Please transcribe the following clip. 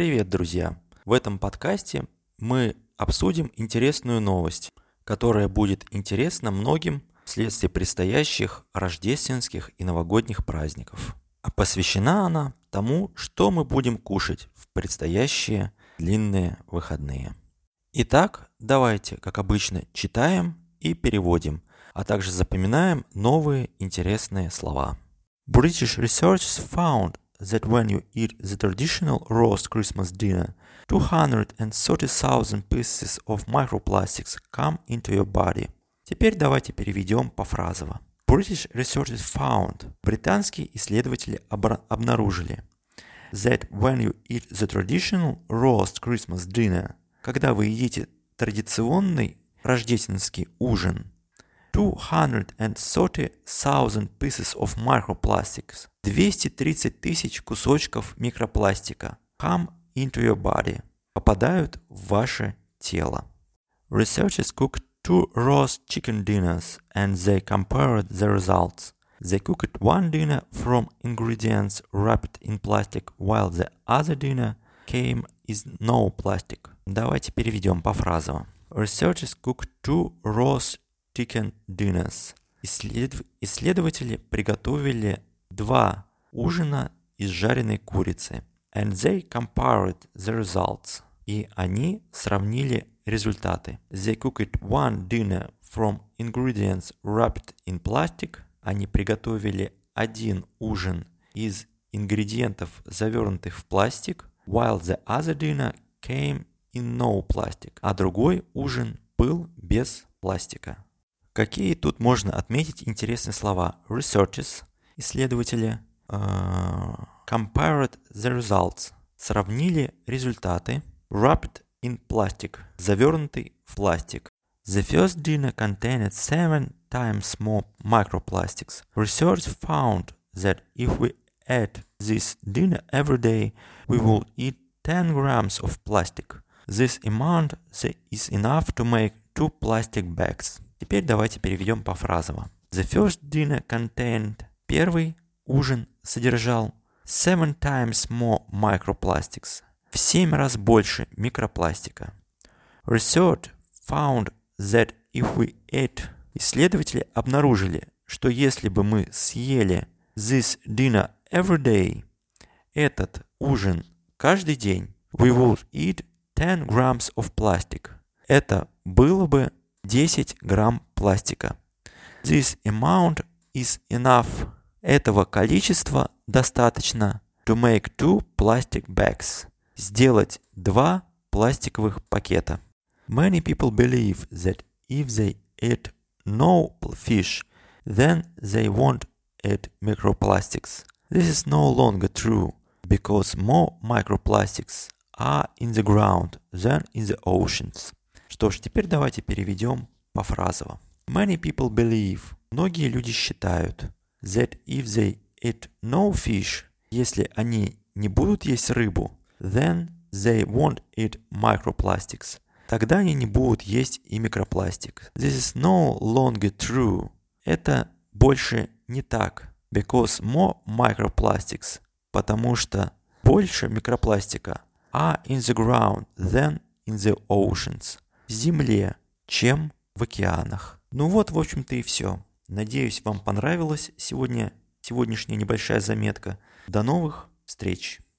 Привет, друзья! В этом подкасте мы обсудим интересную новость, которая будет интересна многим вследствие предстоящих рождественских и новогодних праздников. А посвящена она тому, что мы будем кушать в предстоящие длинные выходные. Итак, давайте, как обычно, читаем и переводим, а также запоминаем новые интересные слова. British researchers found that when you eat the traditional roast Christmas dinner, 230,000 pieces of microplastics come into your body. Теперь давайте переведем по-фразово. British researchers found, британские исследователи обнаружили, that when you eat the traditional roast Christmas dinner, когда вы едите традиционный рождественский ужин, 230,000 pieces of microplastics, 230 тысяч кусочков микропластика come into your body, попадают в ваше тело. Researchers cooked two roast chicken dinners and they compared the results. They cooked one dinner from ingredients wrapped in plastic while the other dinner came is no plastic. Давайте переведем по фразам. Researchers cooked two roast chicken dinners. Исследов... Исследователи приготовили два ужина из жареной курицы. And they compared the results. И они сравнили результаты. They cooked one dinner from ingredients wrapped in plastic. Они приготовили один ужин из ингредиентов, завернутых в пластик, while the other dinner came in no plastic, а другой ужин был без пластика. Какие тут можно отметить интересные слова? Researchers, исследователи, uh, compared the results, сравнили результаты, wrapped in plastic, завернутый в пластик. The first dinner contained seven times more microplastics. Research found that if we ate this dinner every day, we would eat 10 grams of plastic. This amount is enough to make two plastic bags. Теперь давайте переведем по фразово. The first dinner contained Первый ужин содержал seven times more microplastics. В семь раз больше микропластика. Research found that if we ate Исследователи обнаружили, что если бы мы съели this dinner every day, этот ужин каждый день, we would eat 10 grams of plastic. Это было бы 10 грамм пластика. This amount is enough. Этого количества достаточно to make two plastic bags. Сделать два пластиковых пакета. Many people believe that if they eat no fish, then they won't eat microplastics. This is no longer true because more microplastics are in the ground than in the oceans. Что ж, теперь давайте переведем по-фразово. Many people believe, многие люди считают, that if they eat no fish, если они не будут есть рыбу, then they won't eat microplastics. Тогда они не будут есть и микропластик. This is no longer true. Это больше не так. Because more microplastics. Потому что больше микропластика are in the ground than in the oceans земле, чем в океанах. Ну вот, в общем-то и все. Надеюсь, вам понравилась сегодня сегодняшняя небольшая заметка. До новых встреч!